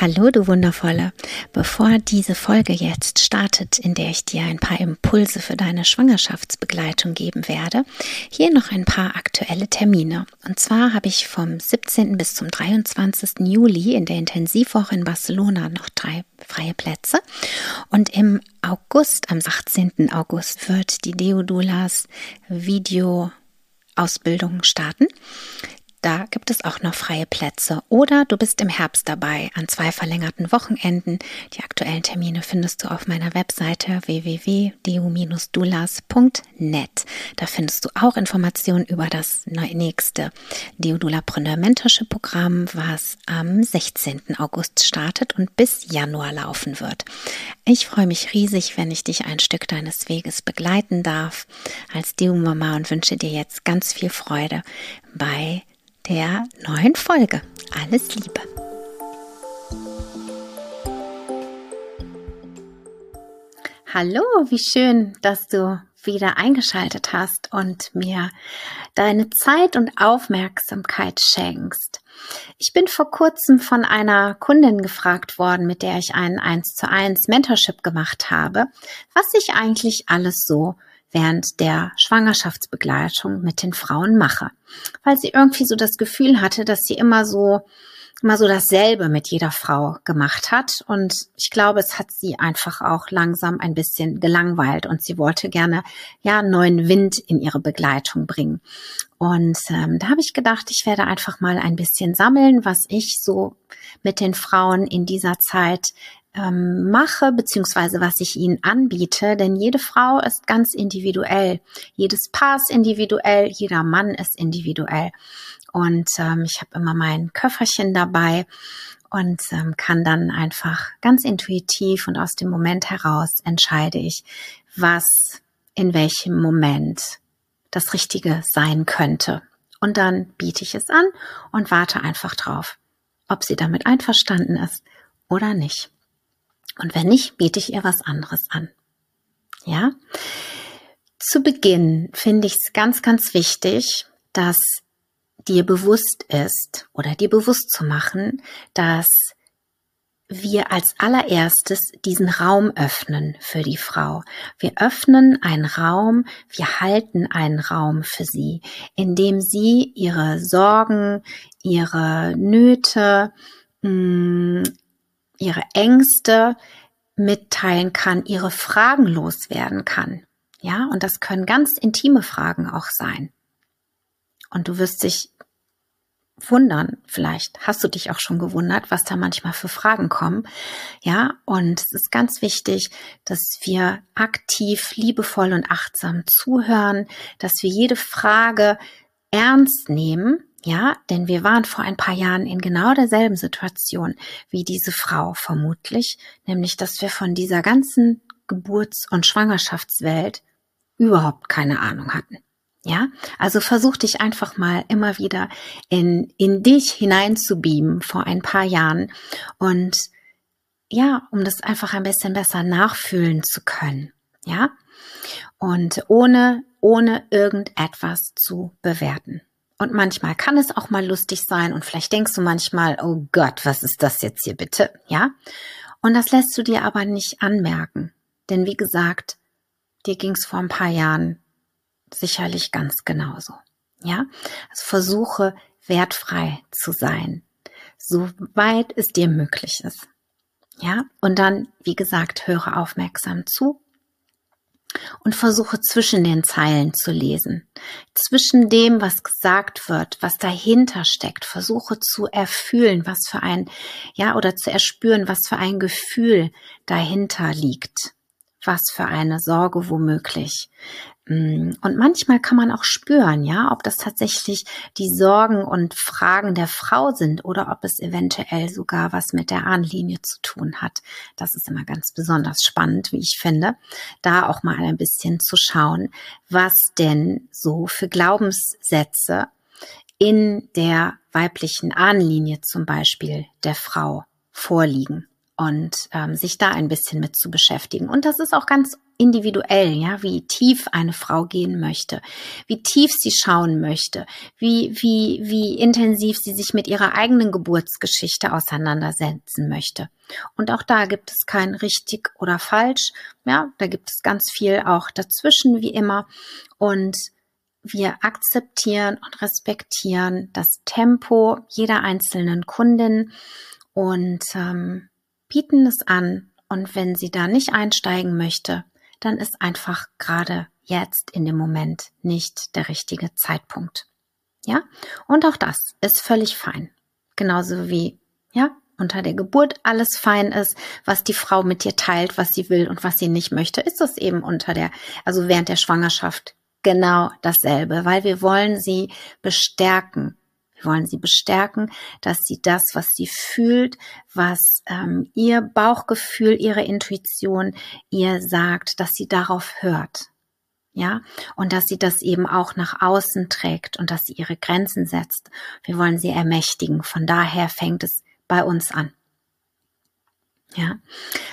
Hallo, du Wundervolle. Bevor diese Folge jetzt startet, in der ich dir ein paar Impulse für deine Schwangerschaftsbegleitung geben werde, hier noch ein paar aktuelle Termine. Und zwar habe ich vom 17. bis zum 23. Juli in der Intensivwoche in Barcelona noch drei freie Plätze. Und im August, am 18. August, wird die Deodulas Video Ausbildung starten. Da gibt es auch noch freie Plätze. Oder du bist im Herbst dabei an zwei verlängerten Wochenenden. Die aktuellen Termine findest du auf meiner Webseite www.deu-dulas.net. Da findest du auch Informationen über das nächste Deodulapreneur Mentorship Programm, was am 16. August startet und bis Januar laufen wird. Ich freue mich riesig, wenn ich dich ein Stück deines Weges begleiten darf als Deo-Mama und wünsche dir jetzt ganz viel Freude bei der neuen Folge. Alles Liebe. Hallo, wie schön, dass du wieder eingeschaltet hast und mir deine Zeit und Aufmerksamkeit schenkst. Ich bin vor kurzem von einer Kundin gefragt worden, mit der ich einen 1 zu 1 Mentorship gemacht habe, was ich eigentlich alles so während der Schwangerschaftsbegleitung mit den Frauen mache, weil sie irgendwie so das Gefühl hatte, dass sie immer so immer so dasselbe mit jeder Frau gemacht hat. Und ich glaube, es hat sie einfach auch langsam ein bisschen gelangweilt. Und sie wollte gerne ja neuen Wind in ihre Begleitung bringen. Und ähm, da habe ich gedacht, ich werde einfach mal ein bisschen sammeln, was ich so mit den Frauen in dieser Zeit ähm, mache, beziehungsweise was ich ihnen anbiete, denn jede Frau ist ganz individuell, jedes Paar ist individuell, jeder Mann ist individuell. Und ähm, ich habe immer mein Köfferchen dabei und ähm, kann dann einfach ganz intuitiv und aus dem Moment heraus entscheide ich, was in welchem Moment das Richtige sein könnte. Und dann biete ich es an und warte einfach drauf, ob sie damit einverstanden ist oder nicht. Und wenn nicht, biete ich ihr was anderes an. Ja? Zu Beginn finde ich es ganz, ganz wichtig, dass dir bewusst ist oder dir bewusst zu machen, dass wir als allererstes diesen Raum öffnen für die Frau. Wir öffnen einen Raum, wir halten einen Raum für sie, in dem sie ihre Sorgen, ihre Nöte, mm, ihre Ängste mitteilen kann, ihre Fragen loswerden kann. Ja, und das können ganz intime Fragen auch sein. Und du wirst dich wundern, vielleicht hast du dich auch schon gewundert, was da manchmal für Fragen kommen. Ja, und es ist ganz wichtig, dass wir aktiv, liebevoll und achtsam zuhören, dass wir jede Frage ernst nehmen ja, denn wir waren vor ein paar Jahren in genau derselben Situation wie diese Frau vermutlich, nämlich dass wir von dieser ganzen Geburts- und Schwangerschaftswelt überhaupt keine Ahnung hatten. Ja, also versuch dich einfach mal immer wieder in, in dich hinein zu beamen vor ein paar Jahren und ja, um das einfach ein bisschen besser nachfühlen zu können. Ja, und ohne, ohne irgendetwas zu bewerten. Und manchmal kann es auch mal lustig sein und vielleicht denkst du manchmal, oh Gott, was ist das jetzt hier bitte? Ja? Und das lässt du dir aber nicht anmerken. Denn wie gesagt, dir ging es vor ein paar Jahren sicherlich ganz genauso. Ja? Also versuche wertfrei zu sein, soweit es dir möglich ist. Ja? Und dann, wie gesagt, höre aufmerksam zu und versuche zwischen den Zeilen zu lesen. Zwischen dem, was gesagt wird, was dahinter steckt, versuche zu erfühlen, was für ein, ja, oder zu erspüren, was für ein Gefühl dahinter liegt. Was für eine Sorge womöglich. Mm, und manchmal kann man auch spüren, ja, ob das tatsächlich die Sorgen und Fragen der Frau sind oder ob es eventuell sogar was mit der Ahnlinie zu tun hat. Das ist immer ganz besonders spannend, wie ich finde, da auch mal ein bisschen zu schauen, was denn so für Glaubenssätze in der weiblichen Ahnlinie zum Beispiel der Frau vorliegen und ähm, sich da ein bisschen mit zu beschäftigen. Und das ist auch ganz individuell, ja, wie tief eine Frau gehen möchte, wie tief sie schauen möchte, wie, wie, wie intensiv sie sich mit ihrer eigenen Geburtsgeschichte auseinandersetzen möchte. Und auch da gibt es kein richtig oder falsch, ja, da gibt es ganz viel auch dazwischen, wie immer. Und wir akzeptieren und respektieren das Tempo jeder einzelnen Kundin und ähm, bieten es an. Und wenn sie da nicht einsteigen möchte, dann ist einfach gerade jetzt in dem Moment nicht der richtige Zeitpunkt. Ja? Und auch das ist völlig fein. Genauso wie, ja, unter der Geburt alles fein ist, was die Frau mit dir teilt, was sie will und was sie nicht möchte, ist das eben unter der, also während der Schwangerschaft genau dasselbe, weil wir wollen sie bestärken. Wir wollen sie bestärken, dass sie das, was sie fühlt, was ähm, ihr Bauchgefühl, ihre Intuition ihr sagt, dass sie darauf hört. Ja, und dass sie das eben auch nach außen trägt und dass sie ihre Grenzen setzt. Wir wollen sie ermächtigen. Von daher fängt es bei uns an. Ja,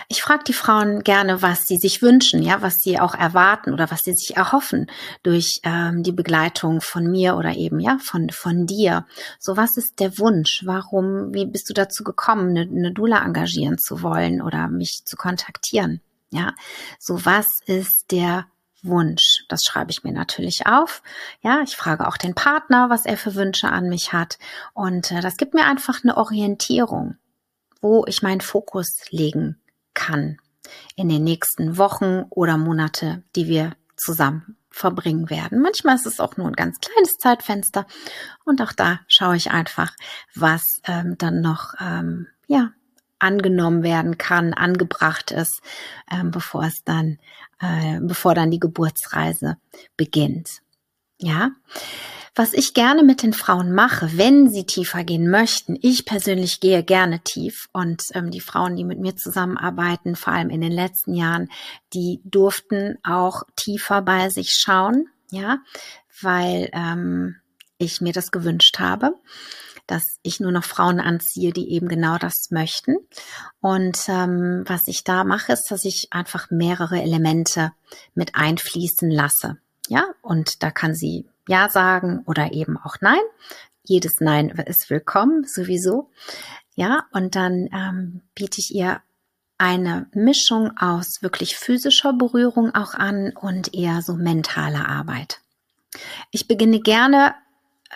ich frage die Frauen gerne, was sie sich wünschen, ja, was sie auch erwarten oder was sie sich erhoffen durch ähm, die Begleitung von mir oder eben ja von von dir. So, was ist der Wunsch? Warum? Wie bist du dazu gekommen, eine, eine Dula engagieren zu wollen oder mich zu kontaktieren? Ja, so was ist der Wunsch. Das schreibe ich mir natürlich auf. Ja, ich frage auch den Partner, was er für Wünsche an mich hat. Und äh, das gibt mir einfach eine Orientierung wo ich meinen Fokus legen kann in den nächsten Wochen oder Monate, die wir zusammen verbringen werden. Manchmal ist es auch nur ein ganz kleines Zeitfenster und auch da schaue ich einfach, was ähm, dann noch ähm, ja angenommen werden kann, angebracht ist, ähm, bevor es dann, äh, bevor dann die Geburtsreise beginnt. Ja, was ich gerne mit den Frauen mache, wenn sie tiefer gehen möchten, ich persönlich gehe gerne tief und ähm, die Frauen, die mit mir zusammenarbeiten, vor allem in den letzten Jahren, die durften auch tiefer bei sich schauen, ja, weil ähm, ich mir das gewünscht habe dass ich nur noch Frauen anziehe, die eben genau das möchten. Und ähm, was ich da mache, ist, dass ich einfach mehrere Elemente mit einfließen lasse. Ja, und da kann sie ja sagen oder eben auch Nein. Jedes Nein ist willkommen, sowieso. Ja, und dann ähm, biete ich ihr eine Mischung aus wirklich physischer Berührung auch an und eher so mentale Arbeit. Ich beginne gerne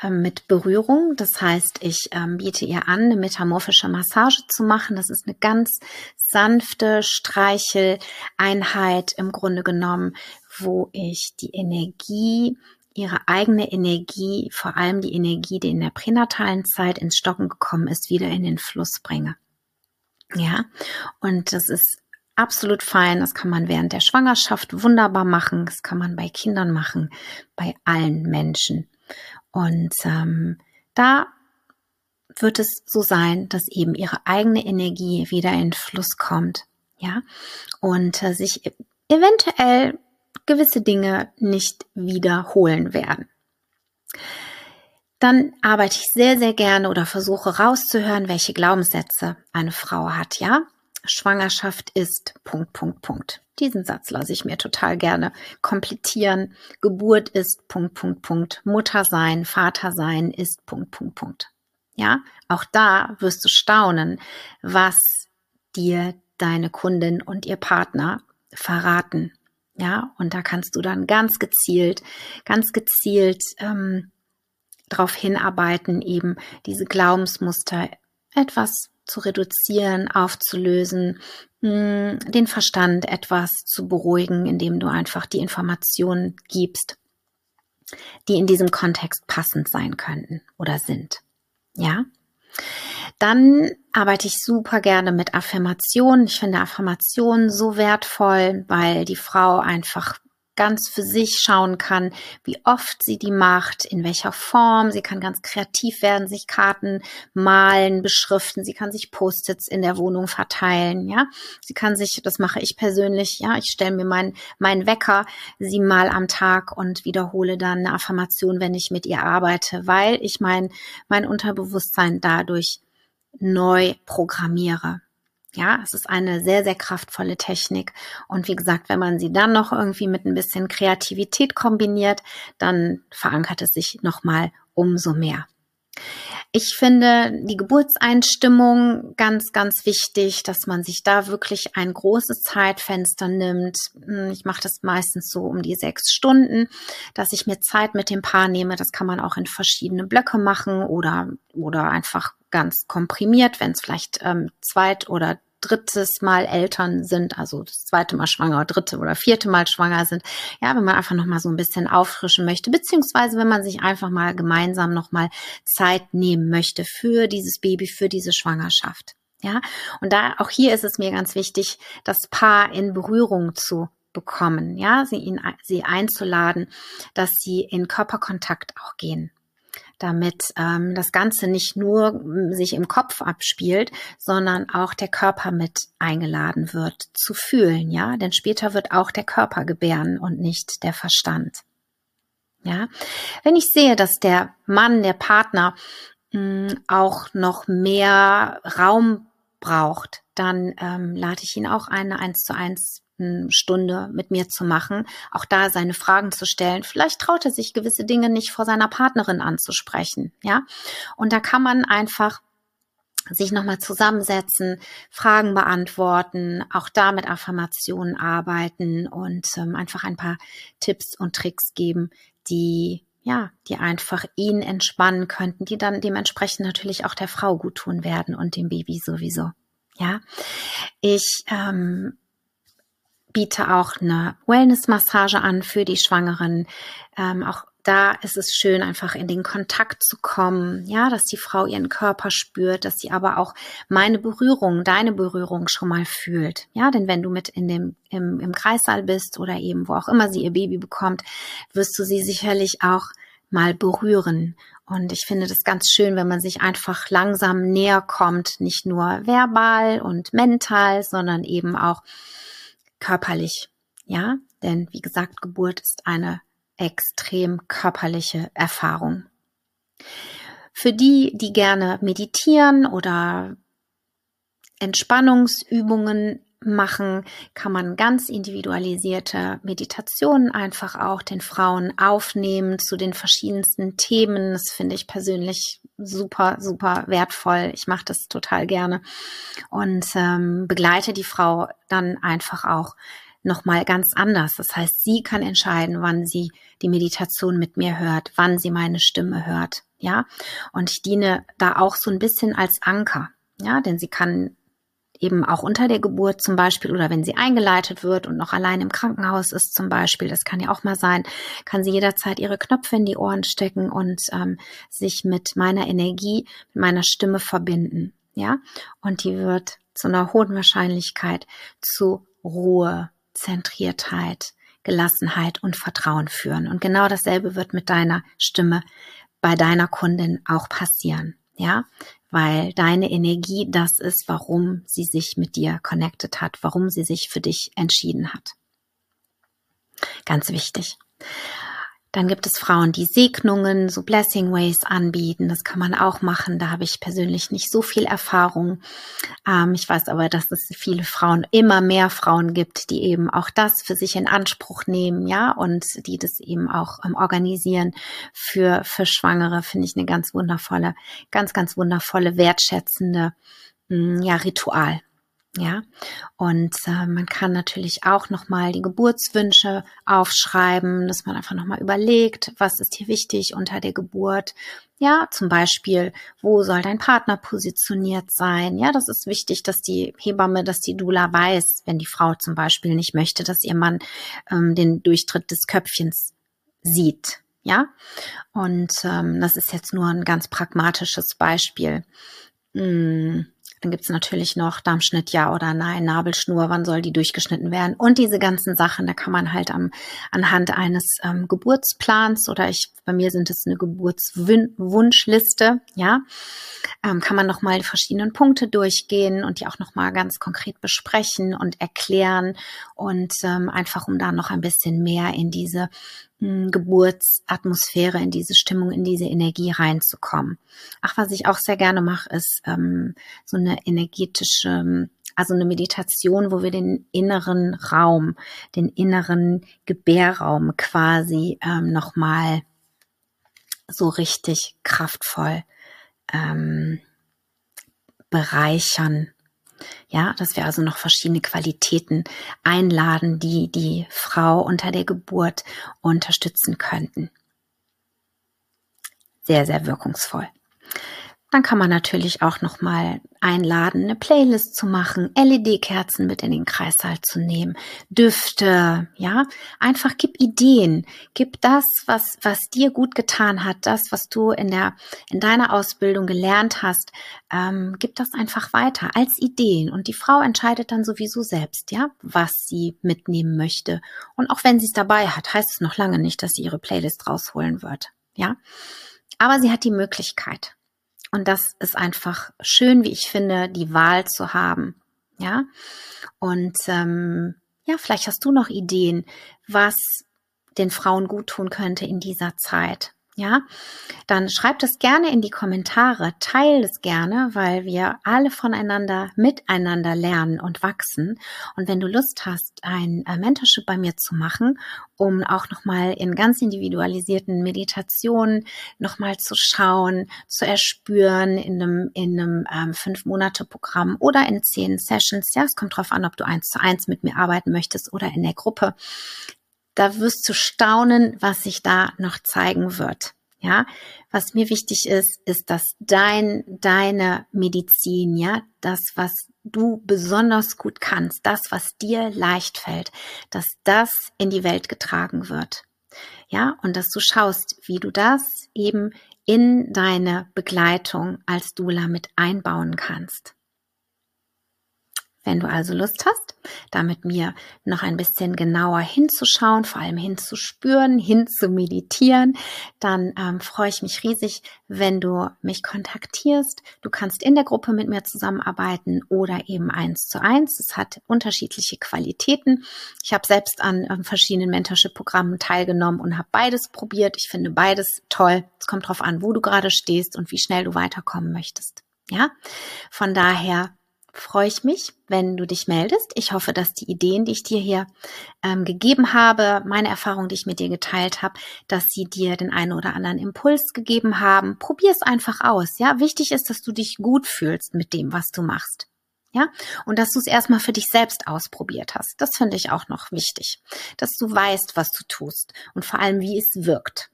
äh, mit Berührung. Das heißt, ich ähm, biete ihr an, eine metamorphische Massage zu machen. Das ist eine ganz sanfte Streicheleinheit im Grunde genommen, wo ich die Energie ihre eigene Energie, vor allem die Energie, die in der pränatalen Zeit ins Stocken gekommen ist, wieder in den Fluss bringe. Ja, und das ist absolut fein. Das kann man während der Schwangerschaft wunderbar machen. Das kann man bei Kindern machen, bei allen Menschen. Und ähm, da wird es so sein, dass eben ihre eigene Energie wieder in Fluss kommt. Ja, und äh, sich eventuell gewisse Dinge nicht wiederholen werden. Dann arbeite ich sehr, sehr gerne oder versuche rauszuhören, welche Glaubenssätze eine Frau hat, ja? Schwangerschaft ist Punkt, Punkt, Punkt. Diesen Satz lasse ich mir total gerne komplettieren. Geburt ist Punkt, Punkt, Punkt. Mutter sein, Vater sein ist Punkt, Punkt, Punkt. Ja, auch da wirst du staunen, was dir deine Kundin und ihr Partner verraten ja, und da kannst du dann ganz gezielt, ganz gezielt ähm, darauf hinarbeiten, eben diese Glaubensmuster etwas zu reduzieren, aufzulösen, hm, den Verstand etwas zu beruhigen, indem du einfach die Informationen gibst, die in diesem Kontext passend sein könnten oder sind. Ja? Dann arbeite ich super gerne mit Affirmationen. Ich finde Affirmationen so wertvoll, weil die Frau einfach ganz für sich schauen kann, wie oft sie die macht, in welcher Form. Sie kann ganz kreativ werden, sich Karten malen, beschriften. Sie kann sich Post-its in der Wohnung verteilen. Ja, sie kann sich, das mache ich persönlich. Ja, ich stelle mir meinen mein Wecker siebenmal am Tag und wiederhole dann eine Affirmation, wenn ich mit ihr arbeite, weil ich mein mein Unterbewusstsein dadurch neu programmiere. Ja, es ist eine sehr, sehr kraftvolle Technik. Und wie gesagt, wenn man sie dann noch irgendwie mit ein bisschen Kreativität kombiniert, dann verankert es sich nochmal umso mehr. Ich finde die Geburtseinstimmung ganz, ganz wichtig, dass man sich da wirklich ein großes Zeitfenster nimmt. Hm, ich mache das meistens so um die sechs Stunden, dass ich mir Zeit mit dem Paar nehme. Das kann man auch in verschiedene Blöcke machen oder, oder einfach ganz komprimiert, wenn es vielleicht ähm, zweit oder drittes Mal Eltern sind, also das zweite Mal schwanger, dritte oder vierte Mal schwanger sind. Ja, wenn man einfach noch mal so ein bisschen auffrischen möchte, beziehungsweise wenn man sich einfach mal gemeinsam noch mal Zeit nehmen möchte für dieses Baby, für diese Schwangerschaft. Ja, und da auch hier ist es mir ganz wichtig, das Paar in Berührung zu bekommen, ja, sie ihn, sie einzuladen, dass sie in Körperkontakt auch gehen damit ähm, das Ganze nicht nur sich im Kopf abspielt, sondern auch der Körper mit eingeladen wird zu fühlen, ja, denn später wird auch der Körper gebären und nicht der Verstand. Ja, wenn ich sehe, dass der Mann, der Partner mh, auch noch mehr Raum braucht, dann ähm, lade ich ihn auch eine eins zu eins Stunde mit mir zu machen, auch da seine Fragen zu stellen. Vielleicht traut er sich gewisse Dinge nicht vor seiner Partnerin anzusprechen, ja. Und da kann man einfach sich nochmal zusammensetzen, Fragen beantworten, auch da mit Affirmationen arbeiten und ähm, einfach ein paar Tipps und Tricks geben, die ja, die einfach ihn entspannen könnten, die dann dementsprechend natürlich auch der Frau gut tun werden und dem Baby sowieso. Ja, ich ähm, biete auch eine Wellness-Massage an für die Schwangeren. Ähm, auch da ist es schön, einfach in den Kontakt zu kommen, ja, dass die Frau ihren Körper spürt, dass sie aber auch meine Berührung, deine Berührung schon mal fühlt. Ja, denn wenn du mit in dem, im, im Kreissaal bist oder eben wo auch immer sie ihr Baby bekommt, wirst du sie sicherlich auch mal berühren. Und ich finde das ganz schön, wenn man sich einfach langsam näher kommt, nicht nur verbal und mental, sondern eben auch körperlich. Ja, denn wie gesagt, Geburt ist eine extrem körperliche Erfahrung. Für die, die gerne meditieren oder Entspannungsübungen machen, kann man ganz individualisierte Meditationen einfach auch den Frauen aufnehmen zu den verschiedensten Themen. Das finde ich persönlich super, super wertvoll. Ich mache das total gerne und ähm, begleite die Frau dann einfach auch nochmal ganz anders. Das heißt, sie kann entscheiden, wann sie die Meditation mit mir hört, wann sie meine Stimme hört. Ja, und ich diene da auch so ein bisschen als Anker. Ja, denn sie kann eben auch unter der Geburt zum Beispiel oder wenn sie eingeleitet wird und noch allein im Krankenhaus ist zum Beispiel, das kann ja auch mal sein, kann sie jederzeit ihre Knöpfe in die Ohren stecken und ähm, sich mit meiner Energie, mit meiner Stimme verbinden. Ja, und die wird zu einer hohen Wahrscheinlichkeit zu Ruhe, Zentriertheit, Gelassenheit und Vertrauen führen. Und genau dasselbe wird mit deiner Stimme bei deiner Kundin auch passieren. Ja, weil deine Energie das ist, warum sie sich mit dir connected hat, warum sie sich für dich entschieden hat. Ganz wichtig. Dann gibt es Frauen, die Segnungen, so Blessing Ways anbieten. Das kann man auch machen. Da habe ich persönlich nicht so viel Erfahrung. Ähm, ich weiß aber, dass es viele Frauen, immer mehr Frauen gibt, die eben auch das für sich in Anspruch nehmen, ja, und die das eben auch ähm, organisieren für, für Schwangere. Finde ich eine ganz wundervolle, ganz, ganz wundervolle, wertschätzende, mm, ja, Ritual. Ja, und äh, man kann natürlich auch nochmal die Geburtswünsche aufschreiben, dass man einfach nochmal überlegt, was ist hier wichtig unter der Geburt. Ja, zum Beispiel, wo soll dein Partner positioniert sein? Ja, das ist wichtig, dass die Hebamme, dass die Dula weiß, wenn die Frau zum Beispiel nicht möchte, dass ihr Mann ähm, den Durchtritt des Köpfchens sieht. Ja, und ähm, das ist jetzt nur ein ganz pragmatisches Beispiel. Hm dann gibt's natürlich noch Darmschnitt ja oder nein, Nabelschnur, wann soll die durchgeschnitten werden? Und diese ganzen Sachen, da kann man halt am, anhand eines ähm, Geburtsplans oder ich, bei mir sind es eine Geburtswunschliste, ja, ähm, kann man nochmal die verschiedenen Punkte durchgehen und die auch nochmal ganz konkret besprechen und erklären und ähm, einfach um da noch ein bisschen mehr in diese Geburtsatmosphäre, in diese Stimmung, in diese Energie reinzukommen. Ach, was ich auch sehr gerne mache, ist ähm, so eine energetische, also eine Meditation, wo wir den inneren Raum, den inneren Gebärraum quasi ähm, nochmal so richtig kraftvoll ähm, bereichern ja, dass wir also noch verschiedene Qualitäten einladen, die die Frau unter der Geburt unterstützen könnten. Sehr, sehr wirkungsvoll. Dann kann man natürlich auch noch mal einladen, eine Playlist zu machen, LED-Kerzen mit in den Kreißsaal zu nehmen, Düfte, ja, einfach gib Ideen, gib das, was was dir gut getan hat, das, was du in der in deiner Ausbildung gelernt hast, ähm, gib das einfach weiter als Ideen. Und die Frau entscheidet dann sowieso selbst, ja, was sie mitnehmen möchte. Und auch wenn sie es dabei hat, heißt es noch lange nicht, dass sie ihre Playlist rausholen wird, ja, aber sie hat die Möglichkeit. Und das ist einfach schön, wie ich finde, die Wahl zu haben. Ja. Und ähm, ja, vielleicht hast du noch Ideen, was den Frauen gut tun könnte in dieser Zeit ja, dann schreibt es gerne in die Kommentare, teilt es gerne, weil wir alle voneinander miteinander lernen und wachsen. Und wenn du Lust hast, ein äh, Mentorship bei mir zu machen, um auch nochmal in ganz individualisierten Meditationen nochmal zu schauen, zu erspüren in einem, in einem ähm, Fünf-Monate-Programm oder in zehn Sessions, ja, es kommt drauf an, ob du eins zu eins mit mir arbeiten möchtest oder in der Gruppe, da wirst du staunen, was sich da noch zeigen wird. Ja, was mir wichtig ist, ist, dass dein, deine Medizin, ja, das, was du besonders gut kannst, das, was dir leicht fällt, dass das in die Welt getragen wird. Ja, und dass du schaust, wie du das eben in deine Begleitung als Dula mit einbauen kannst. Wenn du also Lust hast, da mit mir noch ein bisschen genauer hinzuschauen, vor allem hinzuspüren, hinzumeditieren, dann ähm, freue ich mich riesig, wenn du mich kontaktierst. Du kannst in der Gruppe mit mir zusammenarbeiten oder eben eins zu eins. Es hat unterschiedliche Qualitäten. Ich habe selbst an ähm, verschiedenen Mentorship-Programmen teilgenommen und habe beides probiert. Ich finde beides toll. Es kommt darauf an, wo du gerade stehst und wie schnell du weiterkommen möchtest. Ja, von daher freue ich mich, wenn du dich meldest. Ich hoffe, dass die Ideen, die ich dir hier ähm, gegeben habe, meine Erfahrungen, die ich mit dir geteilt habe, dass sie dir den einen oder anderen Impuls gegeben haben. Probier es einfach aus. Ja, wichtig ist, dass du dich gut fühlst mit dem, was du machst. Ja, und dass du es erstmal für dich selbst ausprobiert hast. Das finde ich auch noch wichtig, dass du weißt, was du tust und vor allem, wie es wirkt,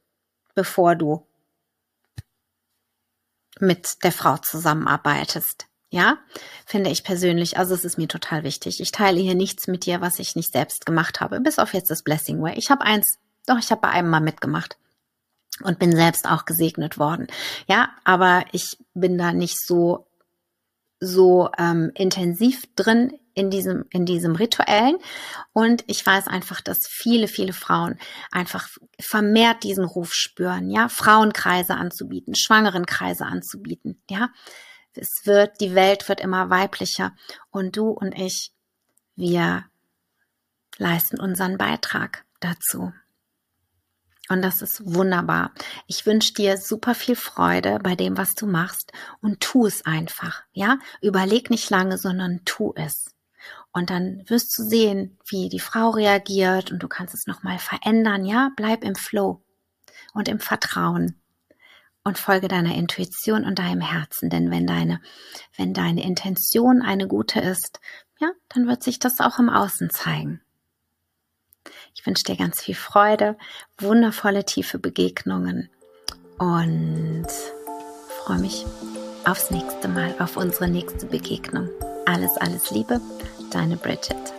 bevor du mit der Frau zusammenarbeitest. Ja, finde ich persönlich. Also es ist mir total wichtig. Ich teile hier nichts mit dir, was ich nicht selbst gemacht habe, bis auf jetzt das Blessing Way. Ich habe eins, doch, ich habe bei einem mal mitgemacht und bin selbst auch gesegnet worden. Ja, aber ich bin da nicht so so ähm, intensiv drin in diesem in diesem rituellen und ich weiß einfach, dass viele viele Frauen einfach vermehrt diesen Ruf spüren, ja, Frauenkreise anzubieten, Schwangerenkreise anzubieten, ja, es wird, die Welt wird immer weiblicher und du und ich, wir leisten unseren Beitrag dazu. Und das ist wunderbar. Ich wünsche dir super viel Freude bei dem, was du machst und tu es einfach. Ja, überleg nicht lange, sondern tu es. Und dann wirst du sehen, wie die Frau reagiert und du kannst es nochmal verändern. Ja, bleib im Flow und im Vertrauen. Und folge deiner Intuition und deinem Herzen. Denn wenn deine, wenn deine Intention eine gute ist, ja, dann wird sich das auch im Außen zeigen. Ich wünsche dir ganz viel Freude, wundervolle tiefe Begegnungen und freue mich aufs nächste Mal, auf unsere nächste Begegnung. Alles, alles Liebe, deine Bridget.